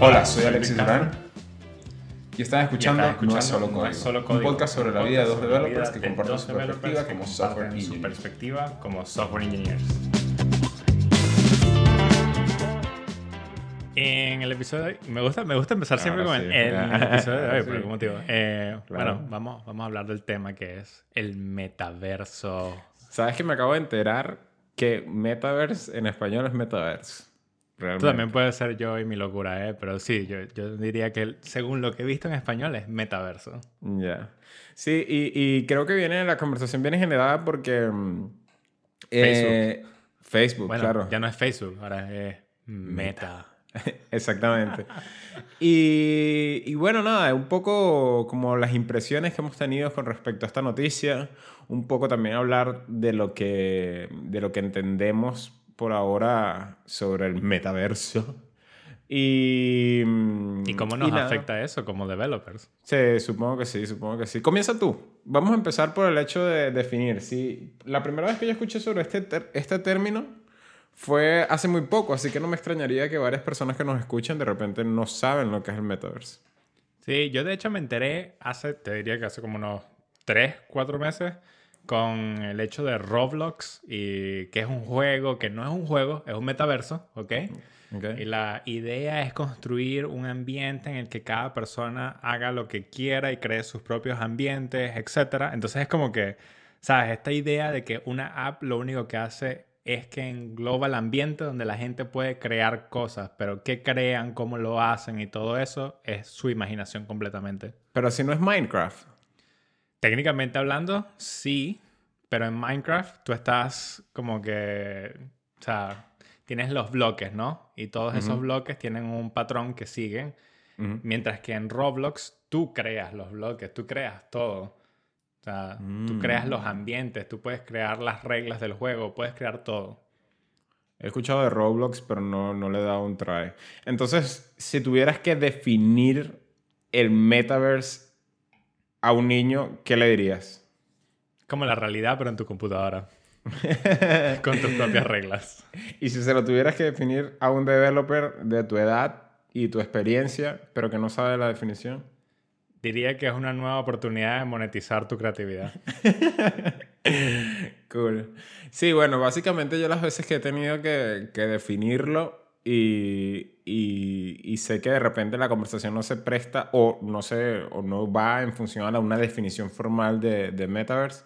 Hola, soy Alexis Durán. Y están escuchando, estás No es escuchando Solo No es Código, Solo un Código, podcast sobre la un vida de dos developers que de comparten dos su perspectiva que como software su engineers. perspectiva como software engineers. En el episodio de hoy, me gusta, me gusta empezar siempre Ahora con el, sí. en el episodio de hoy, Sí. por algún motivo. Eh, Claro. Bueno, vamos, vamos a hablar del tema que es el metaverso. ¿Sabes que me acabo de enterar que Metaverse en español es Metaverse? Realmente. También puedes ser yo y mi locura, ¿eh? Pero sí, yo, yo diría que según lo que he visto en español es metaverso. Ya. Sí, y, y creo que viene, la conversación viene generada porque... mm, eh, Facebook, Bueno, claro. ya no es Facebook, ahora es meta. Exactamente. Y, y bueno, nada, un poco como las impresiones que hemos tenido con respecto a esta noticia, un poco también hablar de lo que, de lo que entendemos por ahora sobre el metaverso. Y, ¿Y cómo nos nada. afecta eso como developers? Sí, supongo que sí, supongo que sí. Comienza tú. Vamos a empezar por el hecho de definir. Sí, la primera vez que yo escuché sobre este, este término fue hace muy poco, así que no me extrañaría que varias personas que nos escuchan de repente no saben lo que es el metaverse. Sí, yo de hecho me enteré hace, te diría que hace como unos 3, 4 meses con el hecho de Roblox y que es un juego, que no es un juego, es un metaverso, ¿ok? Y la idea es construir un ambiente en el que cada persona haga lo que quiera y cree sus propios ambientes, etc. Entonces es como que, ¿sabes? Esta idea de que una app lo único que hace es que engloba el ambiente donde la gente puede crear cosas, pero qué crean, cómo lo hacen y todo eso es su imaginación completamente. Pero si no es Minecraft. Técnicamente hablando, sí, pero en Minecraft tú estás como que, o sea, tienes los bloques, ¿no? Y todos esos bloques tienen un patrón que siguen, mientras que en Roblox tú creas los bloques, tú creas todo. O sea, tú creas los Mm. ambientes, tú puedes crear las reglas del juego, puedes crear todo. He escuchado de Roblox, pero no, no le he dado un try. Entonces, si tuvieras que definir el metaverse a un niño, ¿qué le dirías? Como la realidad, pero en tu computadora, con tus propias reglas. Y si se lo tuvieras que definir a un developer de tu edad y tu experiencia, pero que no sabe la definición. Diría que es una nueva oportunidad de monetizar tu creatividad. Cool. Sí, bueno, básicamente yo las veces que he tenido que, que definirlo y, y- sé que de repente la conversación no se presta o no, se, o no va en función a una definición formal de, de Metaverse,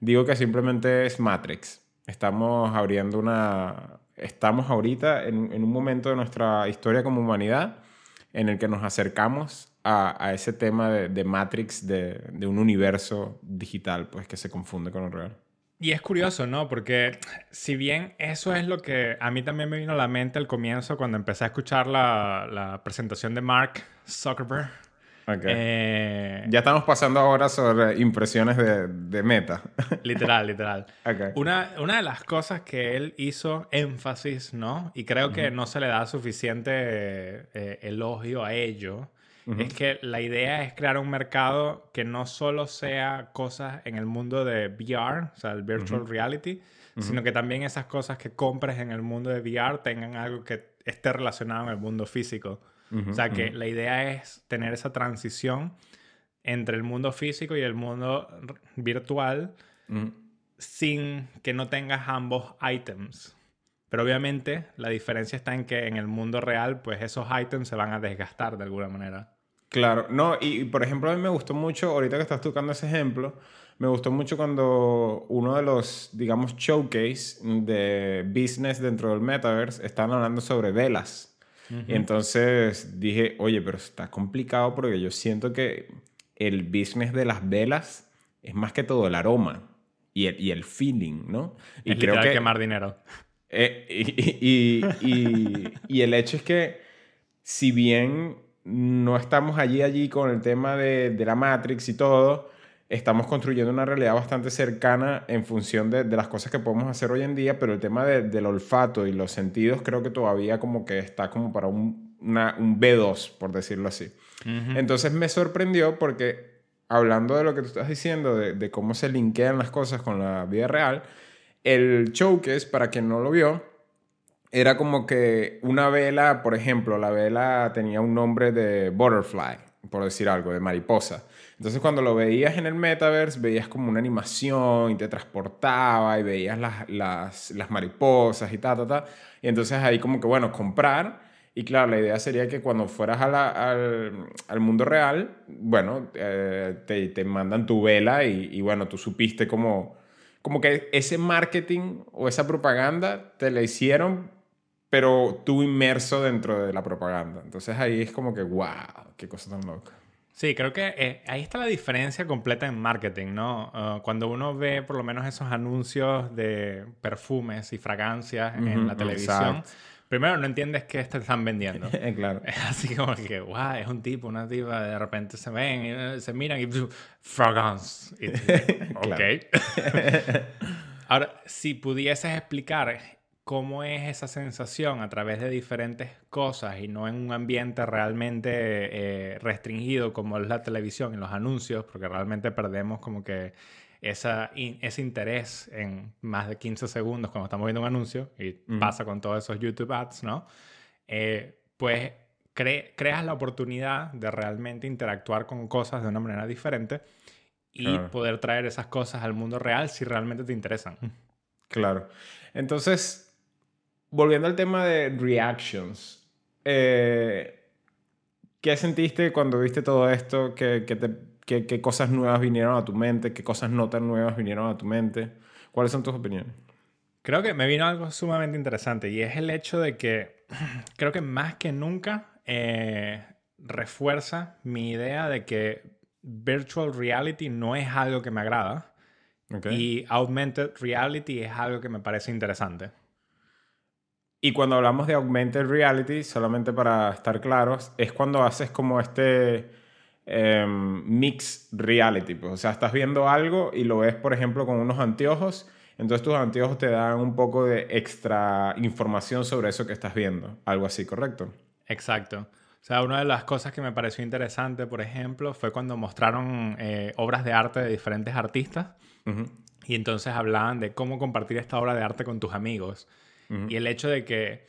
digo que simplemente es Matrix. Estamos abriendo una... Estamos ahorita en, en un momento de nuestra historia como humanidad en el que nos acercamos a, a ese tema de, de Matrix, de, de un universo digital, pues que se confunde con el real. Y es curioso, ¿no? Porque si bien eso es lo que a mí también me vino a la mente al comienzo cuando empecé a escuchar la, la presentación de Mark Zuckerberg. Ok. Eh, Ya estamos pasando ahora sobre impresiones de, de meta. Literal, literal. Ok. Una, una de las cosas que él hizo énfasis, ¿no? Y creo que no se le da suficiente eh, elogio a ello, es que la idea es crear un mercado que no solo sea cosas en el mundo de VR, o sea, el virtual reality, sino que también esas cosas que compres en el mundo de VR tengan algo que esté relacionado en el mundo físico. O sea, que la idea es tener esa transición entre el mundo físico y el mundo virtual sin que no tengas ambos items. Pero obviamente la diferencia está en que en el mundo real, pues esos items se van a desgastar de alguna manera. Claro, no, y, por ejemplo a mí me gustó mucho, ahorita que estás tocando ese ejemplo, me gustó mucho cuando uno de los, digamos, showcase de business dentro del metaverse estaban hablando sobre velas. Y entonces dije, oye, pero está complicado porque yo siento que el business de las velas es más que todo el aroma y el, y el feeling, ¿no? Y es literal quemar dinero. Eh, y- y- y el hecho es que, si bien no estamos allí, allí con el tema de, de la Matrix y todo, estamos construyendo una realidad bastante cercana en función de, de las cosas que podemos hacer hoy en día, pero el tema de- del olfato y los sentidos creo que todavía como que está como para un, una- un B2, por decirlo así. Entonces me sorprendió porque hablando de lo que tú estás diciendo, de, de cómo se linkean las cosas con la vida real, el showcase, para quien no lo vio, era como que una vela, por ejemplo, la vela tenía un nombre de butterfly, por decir algo, de mariposa. Entonces cuando lo veías en el metaverse, veías como una animación y te transportaba y veías las, las, las mariposas y ta, ta, ta. Y entonces ahí como que, bueno, comprar. Y claro, la idea sería que cuando fueras a la, al, al, mundo real, bueno, eh, te, te, mandan tu vela y, y, bueno, tú supiste como, como que ese marketing o esa propaganda te la hicieron, pero tú inmerso dentro de la propaganda. Entonces ahí es como que, wow, qué cosa tan loca. Sí, creo que eh, ahí está la diferencia completa en marketing, ¿no? Uh, cuando uno ve por lo menos esos anuncios de perfumes y fragancias en la televisión, exacto. primero no entiendes qué te están vendiendo. claro. Es así como que, wow, es un tipo, una tipa, de repente se ven, y, eh, se miran y fragrance. Y, ok. Ahora, si pudieses explicar cómo es esa sensación a través de diferentes cosas y no en un ambiente realmente eh, restringido como es la televisión y los anuncios, porque realmente perdemos como que esa, ese interés en más de 15 segundos cuando estamos viendo un anuncio, y mm. pasa con todos esos YouTube ads, ¿no? Eh, pues cre creas la oportunidad de realmente interactuar con cosas de una manera diferente y claro. poder traer esas cosas al mundo real si realmente te interesan. Claro. Entonces, volviendo al tema de reactions, eh, ¿qué sentiste cuando viste todo esto? ¿Qué, qué, te, qué, ¿Qué, cosas nuevas vinieron a tu mente? ¿Qué cosas no tan nuevas vinieron a tu mente? ¿Cuáles son tus opiniones? Creo que me vino algo sumamente interesante y es el hecho de que creo que más que nunca eh, refuerza mi idea de que virtual reality no es algo que me agrada okay. y augmented reality es algo que me parece interesante. Y cuando hablamos de augmented reality, solamente para estar claros, es cuando haces como este eh, mix reality. Pues. O sea, estás viendo algo y lo ves, por ejemplo, con unos anteojos. Entonces tus anteojos te dan un poco de extra información sobre eso que estás viendo. Algo así, ¿correcto? Exacto. O sea, una de las cosas que me pareció interesante, por ejemplo, fue cuando mostraron eh, obras de arte de diferentes artistas. Uh -huh. Y entonces hablaban de cómo compartir esta obra de arte con tus amigos. Y el hecho de que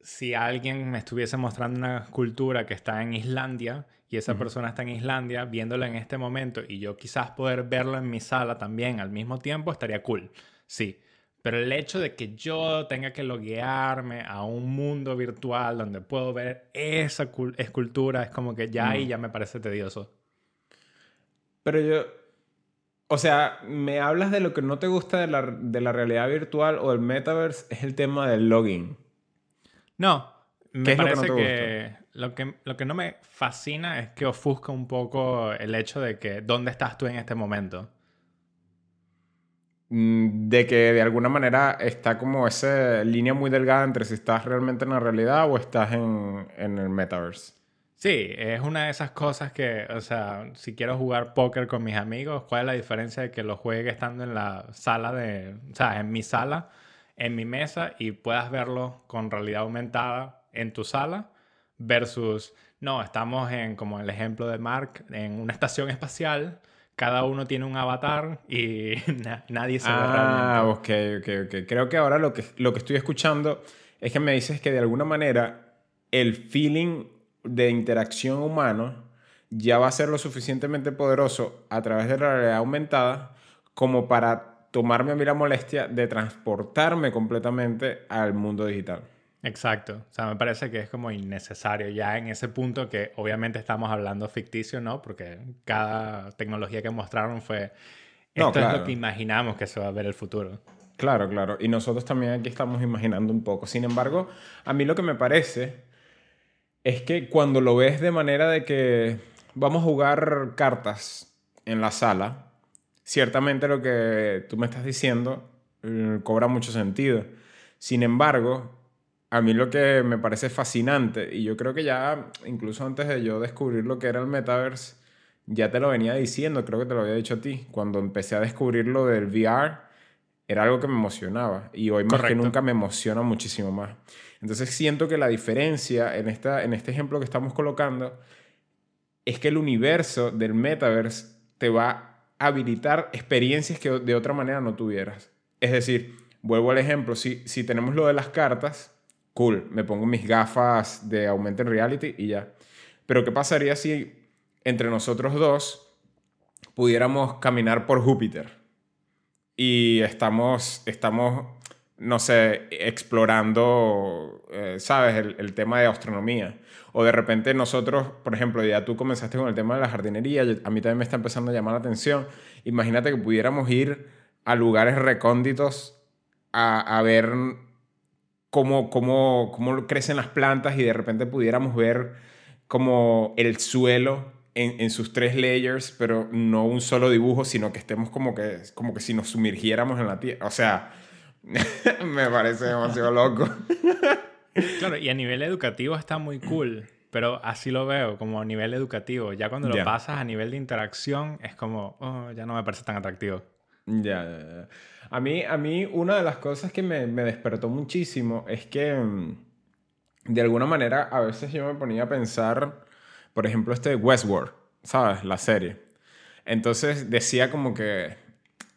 si alguien me estuviese mostrando una cultura que está en Islandia y esa persona está en Islandia viéndola en este momento y yo quizás poder verlo en mi sala también al mismo tiempo estaría cool. Sí. Pero el hecho de que yo tenga que loguearme a un mundo virtual donde puedo ver esa escultura es como que ya ahí ya me parece tedioso. Pero yo, o sea, me hablas de lo que no te gusta de la, de la realidad virtual o del metaverse, es el tema del login. No, me parece lo que, no que, lo que lo que no me fascina es que ofusca un poco el hecho de que dónde estás tú en este momento. Mm, de que de alguna manera está como esa línea muy delgada entre si estás realmente en la realidad o estás en, en el metaverse. Sí, es una de esas cosas que, o sea, si quiero jugar póker con mis amigos, ¿cuál es la diferencia de que lo juegue estando en la sala de, o sea, en mi sala, en mi mesa y puedas verlo con realidad aumentada en tu sala versus, no, estamos en, como el ejemplo de Mark, en una estación espacial, cada uno tiene un avatar y na nadie se ve ah, realmente. ok, ok, ok. Creo que ahora lo que, lo que estoy escuchando es que me dices que de alguna manera el feeling de interacción humano ya va a ser lo suficientemente poderoso a través de la realidad aumentada como para tomarme a mí la molestia de transportarme completamente al mundo digital. Exacto. O sea, me parece que es como innecesario ya en ese punto que obviamente estamos hablando ficticio, ¿no? Porque cada tecnología que mostraron fue... Esto no, claro. es lo que imaginamos que se va a ver el futuro. Claro, claro. Y nosotros también aquí estamos imaginando un poco. Sin embargo, a mí lo que me parece es que cuando lo ves de manera de que vamos a jugar cartas en la sala, ciertamente lo que tú me estás diciendo eh, cobra mucho sentido. Sin embargo, a mí lo que me parece fascinante, y yo creo que ya incluso antes de yo descubrir lo que era el metaverse, ya te lo venía diciendo, creo que te lo había dicho a ti, cuando empecé a descubrir lo del VR, era algo que me emocionaba y hoy más Correcto. que nunca me emociona muchísimo más. Entonces siento que la diferencia en, esta, en este ejemplo que estamos colocando es que el universo del metaverse te va a habilitar experiencias que de otra manera no tuvieras. Es decir, vuelvo al ejemplo, si, si tenemos lo de las cartas, cool, me pongo mis gafas de Augmented Reality y ya. Pero ¿qué pasaría si entre nosotros dos pudiéramos caminar por Júpiter? Y estamos, estamos no sé, explorando, eh, ¿sabes?, el, tema de astronomía. O de repente nosotros, por ejemplo, ya tú comenzaste con el tema de la jardinería, a mí también me está empezando a llamar la atención. Imagínate que pudiéramos ir a lugares recónditos a, a ver cómo, cómo, cómo crecen las plantas y de repente pudiéramos ver como el suelo en, en, sus tres layers, pero no un solo dibujo, sino que estemos como que, como que si nos sumergiéramos en la tierra. O sea, me parece demasiado loco. claro, y a nivel educativo está muy cool, pero así lo veo, como a nivel educativo. Ya cuando lo pasas a nivel de interacción, es como, oh, ya no me parece tan atractivo. Ya, ya, ya. A mí, a mí, una de las cosas que me, me despertó muchísimo es que, mm, de alguna manera, a veces yo me ponía a pensar, por ejemplo, este Westworld, ¿sabes? La serie. Entonces decía como que,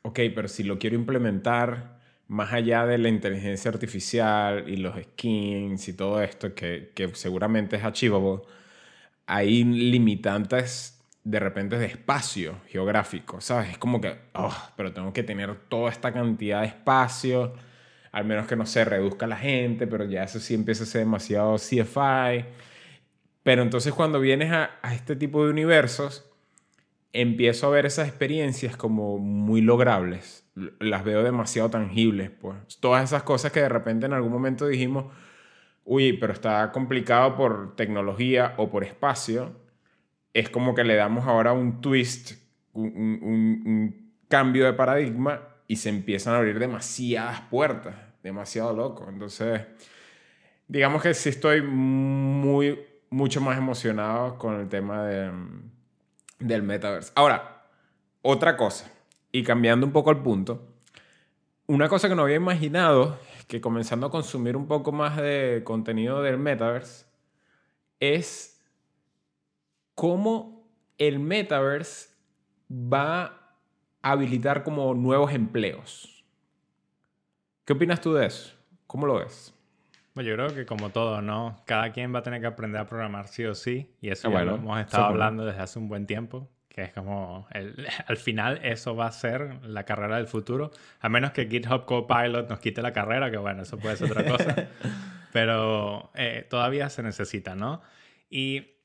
ok, pero si lo quiero implementar más allá de la inteligencia artificial y los skins y todo esto, que, que seguramente es achievable, hay limitantes de repente de espacio geográfico, ¿sabes? Es como que, oh, pero tengo que tener toda esta cantidad de espacio, al menos que no se reduzca la gente, pero ya eso sí empieza a ser demasiado CFI. Pero entonces cuando vienes a, a este tipo de universos, empiezo a ver esas experiencias como muy logrables las veo demasiado tangibles, pues. Todas esas cosas que de repente en algún momento dijimos, uy, pero está complicado por tecnología o por espacio, es como que le damos ahora un twist, un, cambio de paradigma y se empiezan a abrir demasiadas puertas, demasiado loco. Entonces, digamos que sí estoy muy, mucho más emocionado con el tema de, del metaverse. Ahora, otra cosa y cambiando un poco el punto, una cosa que no había imaginado, que comenzando a consumir un poco más de contenido del metaverse, es cómo el metaverse va a habilitar como nuevos empleos. ¿Qué opinas tú de eso? ¿Cómo lo ves? Bueno, yo creo que como todo, ¿no? Cada quien va a tener que aprender a programar sí o sí, y eso ya lo hemos estado hablando desde hace un buen tiempo que es como, el, al final eso va a ser la carrera del futuro, a menos que GitHub Copilot nos quite la carrera, que bueno, eso puede ser otra cosa, pero eh, todavía se necesita, ¿no? Y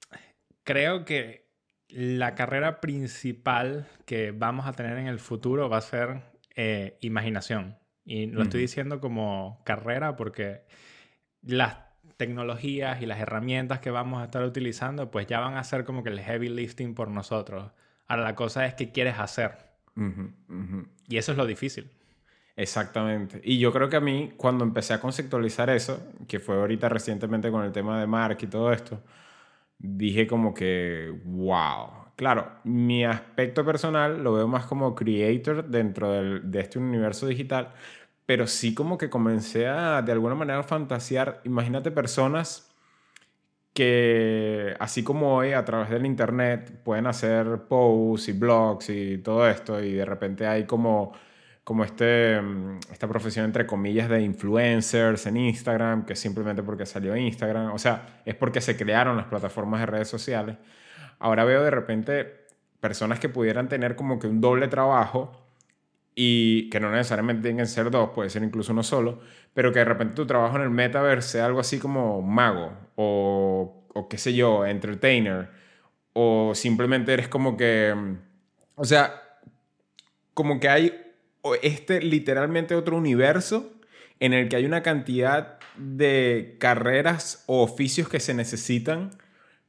creo que la carrera principal que vamos a tener en el futuro va a ser eh, imaginación. Y lo estoy diciendo como carrera porque las tecnologías y las herramientas que vamos a estar utilizando, pues ya van a ser como que el heavy lifting por nosotros. Ahora la cosa es qué quieres hacer. Y eso es lo difícil. Exactamente. Y yo creo que a mí, cuando empecé a conceptualizar eso, que fue ahorita recientemente con el tema de Mark y todo esto, dije como que, wow. Claro, mi aspecto personal lo veo más como creator dentro de este universo digital, pero sí como que comencé a de alguna manera fantasear, imagínate personas que así como hoy a través del internet pueden hacer posts y blogs y todo esto y de repente hay como como este, mm, esta profesión entre comillas de influencers en Instagram, que simplemente porque salió Instagram, o sea, es porque se crearon las plataformas de redes sociales. Ahora veo de repente personas que pudieran tener como que un doble trabajo y que no necesariamente tienen que ser dos, puede ser incluso uno solo, pero que de repente tu trabajo en el metaverse sea algo así como mago o, o qué sé yo, entertainer, o simplemente eres como que, o sea, como que hay este literalmente otro universo en el que hay una cantidad de carreras o oficios que se necesitan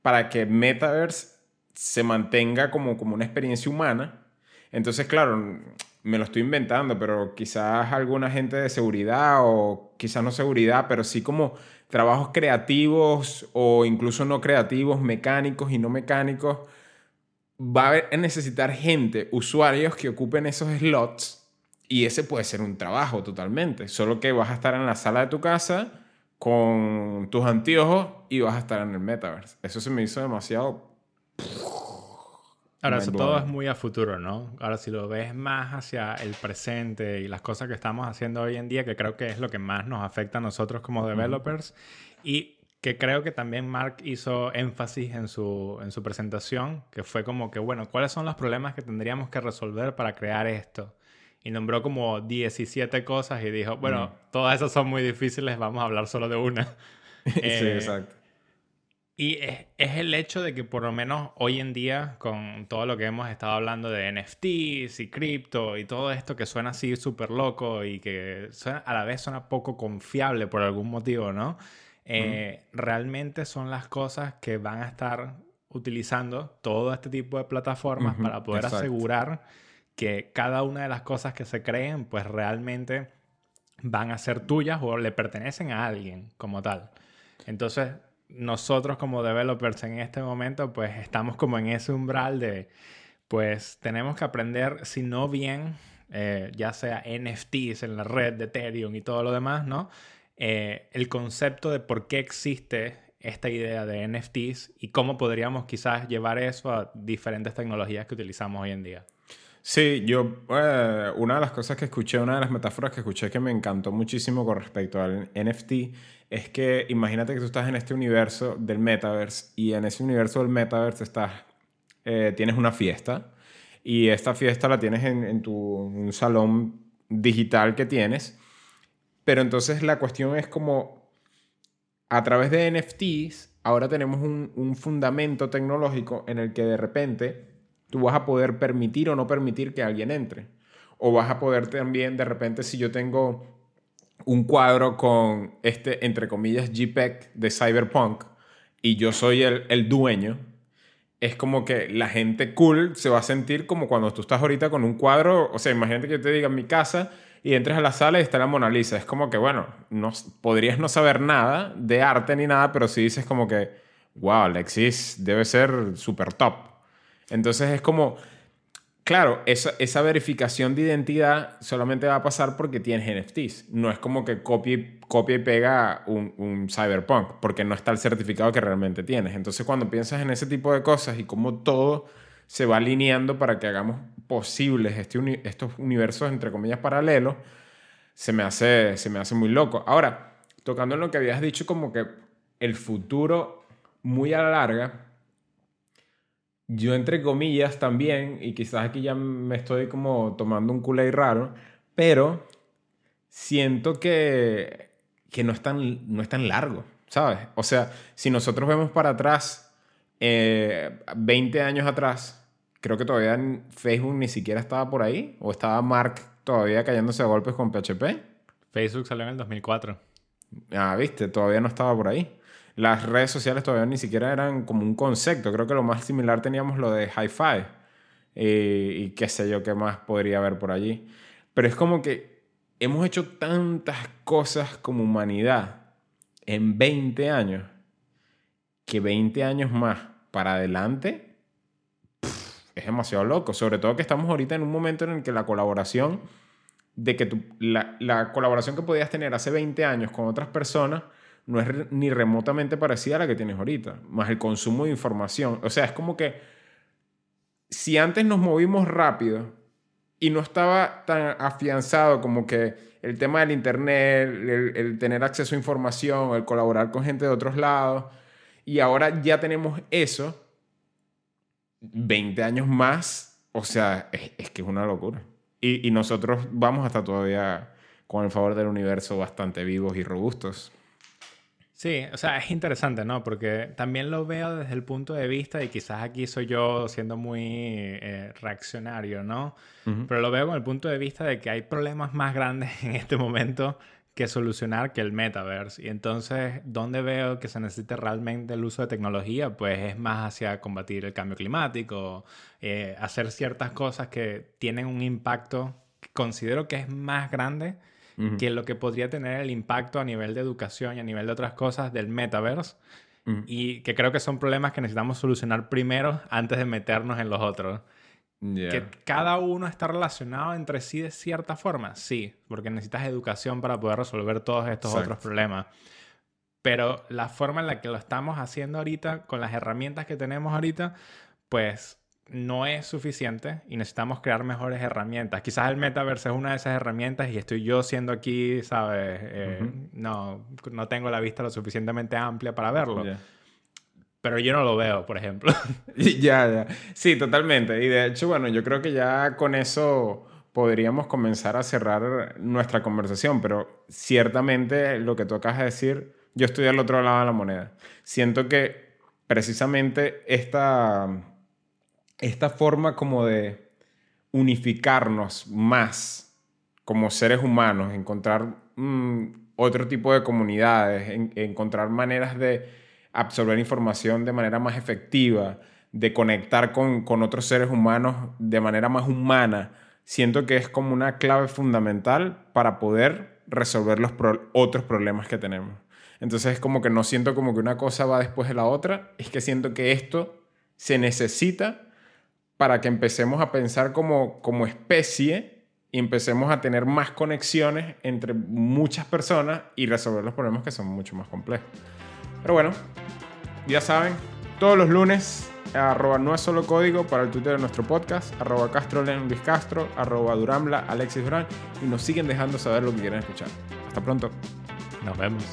para que Metaverse se mantenga como, como una experiencia humana. Entonces, claro, me lo estoy inventando, pero quizás alguna gente de seguridad o quizás no seguridad, pero sí como trabajos creativos o incluso no creativos, mecánicos y no mecánicos, va a necesitar gente, usuarios que ocupen esos slots y ese puede ser un trabajo totalmente, solo que vas a estar en la sala de tu casa con tus anteojos y vas a estar en el metaverse. Eso se me hizo demasiado... Ahora, eso todo es muy a futuro, ¿no? Ahora, si lo ves más hacia el presente y las cosas que estamos haciendo hoy en día, que creo que es lo que más nos afecta a nosotros como developers, y que creo que también Mark hizo énfasis en su, en su presentación, que fue como que, bueno, ¿cuáles son los problemas que tendríamos que resolver para crear esto? Y nombró como 17 cosas y dijo, bueno, todas esas son muy difíciles, vamos a hablar solo de una. sí, eh, exacto. Y es, el hecho de que por lo menos hoy en día, con todo lo que hemos estado hablando de NFTs y cripto y todo esto que suena así súper loco y que a la vez suena poco confiable por algún motivo, ¿no? Eh, realmente son las cosas que van a estar utilizando todo este tipo de plataformas para poder asegurar que cada una de las cosas que se creen, pues realmente van a ser tuyas o le pertenecen a alguien como tal. Entonces, nosotros como developers en este momento, pues estamos como en ese umbral de, pues tenemos que aprender, si no bien, eh, ya sea NFTs en la red de Ethereum y todo lo demás, ¿no? Eh, el concepto de por qué existe esta idea de NFTs y cómo podríamos quizás llevar eso a diferentes tecnologías que utilizamos hoy en día. Sí, yo, eh, una de las cosas que escuché, una de las metáforas que escuché que me encantó muchísimo con respecto al NFT es que imagínate que tú estás en este universo del metaverse y en ese universo del metaverse estás, eh, tienes una fiesta y esta fiesta la tienes en, tu un salón digital que tienes pero entonces la cuestión es como, a través de NFTs, ahora tenemos un, fundamento tecnológico en el que de repente tú vas a poder permitir o no permitir que alguien entre. O vas a poder también, de repente, si yo tengo un cuadro con este, entre comillas, JPEG de Cyberpunk y yo soy el, el dueño, es como que la gente cool se va a sentir como cuando tú estás ahorita con un cuadro, o sea, imagínate que yo te diga en mi casa, y entres a la sala y está la Mona Lisa. Es como que, bueno, no, podrías no saber nada de arte ni nada, pero si dices como que, wow, Alexis debe ser súper top. Entonces es como, claro, esa, verificación de identidad solamente va a pasar porque tienes NFTs. No es como que copia y pega un, un cyberpunk, porque no está el certificado que realmente tienes. Entonces cuando piensas en ese tipo de cosas y cómo todo se va alineando para que hagamos posibles este estos universos, entre comillas, paralelos, se me, hace, se me hace muy loco. Ahora, tocando en lo que habías dicho, como que el futuro muy a la larga, yo entre comillas también, y quizás aquí ya me estoy como tomando un culé raro, pero siento que, que no, es tan, no es tan largo, ¿sabes? O sea, si nosotros vemos para atrás, 20 eh, años atrás, creo que todavía Facebook ni siquiera estaba por ahí, o estaba Mark todavía cayéndose a golpes con PHP. Facebook salió en el 2004. Ah, viste, todavía no estaba por ahí. Las redes sociales todavía ni siquiera eran como un concepto. Creo que lo más similar teníamos lo de hi-fi. Eh, y qué sé yo qué más podría haber por allí. Pero es como que hemos hecho tantas cosas como humanidad en 20 años que 20 años más para adelante es demasiado loco. Sobre todo que estamos ahorita en un momento en el que la colaboración, de que la, la, colaboración que podías tener hace 20 años con otras personas no es ni remotamente parecida a la que tienes ahorita, más el consumo de información. O sea, es como que si antes nos movimos rápido y no estaba tan afianzado como que el tema del Internet, el, tener acceso a información, el colaborar con gente de otros lados, y ahora ya tenemos eso, 20 años más, o sea, es, que es una locura. Y, nosotros vamos hasta todavía, con el favor del universo, bastante vivos y robustos. Sí, o sea, es interesante, ¿no? Porque también lo veo desde el punto de vista, y quizás aquí soy yo siendo muy eh, reaccionario, ¿no? Pero lo veo con el punto de vista de que hay problemas más grandes en este momento que solucionar que el metaverse. Y entonces, ¿dónde veo que se necesita realmente el uso de tecnología? Pues es más hacia combatir el cambio climático, eh, hacer ciertas cosas que tienen un impacto que considero que es más grande que lo que podría tener el impacto a nivel de educación y a nivel de otras cosas del metaverse. Y que creo que son problemas que necesitamos solucionar primero antes de meternos en los otros. Que cada uno está relacionado entre sí de cierta forma, sí, porque necesitas educación para poder resolver todos estos otros problemas. Pero la forma en la que lo estamos haciendo ahorita, con las herramientas que tenemos ahorita, pues no es suficiente y necesitamos crear mejores herramientas. Quizás el metaverso es una de esas herramientas y estoy yo siendo aquí, ¿sabes? Eh, no, no tengo la vista lo suficientemente amplia para verlo. Pero yo no lo veo, por ejemplo. ya, ya. Sí, totalmente. Y de hecho, bueno, yo creo que ya con eso podríamos comenzar a cerrar nuestra conversación, pero ciertamente lo que tú acabas de decir, yo estoy al otro lado de la moneda. Siento que precisamente esta, esta forma como de unificarnos más como seres humanos, encontrar mm, otro tipo de comunidades, encontrar maneras de absorber información de manera más efectiva, de conectar con, con otros seres humanos de manera más humana, siento que es como una clave fundamental para poder resolver los otros problemas que tenemos. Entonces es como que no siento como que una cosa va después de la otra, es que siento que esto se necesita para que empecemos a pensar como, como especie y empecemos a tener más conexiones entre muchas personas y resolver los problemas que son mucho más complejos. Pero bueno, ya saben, todos los lunes arroba no es solo código para el Twitter de nuestro podcast, arroba Castro Luis Castro, arroba Duramla Alexis Durán y nos siguen dejando saber lo que quieren escuchar. Hasta pronto. Nos vemos.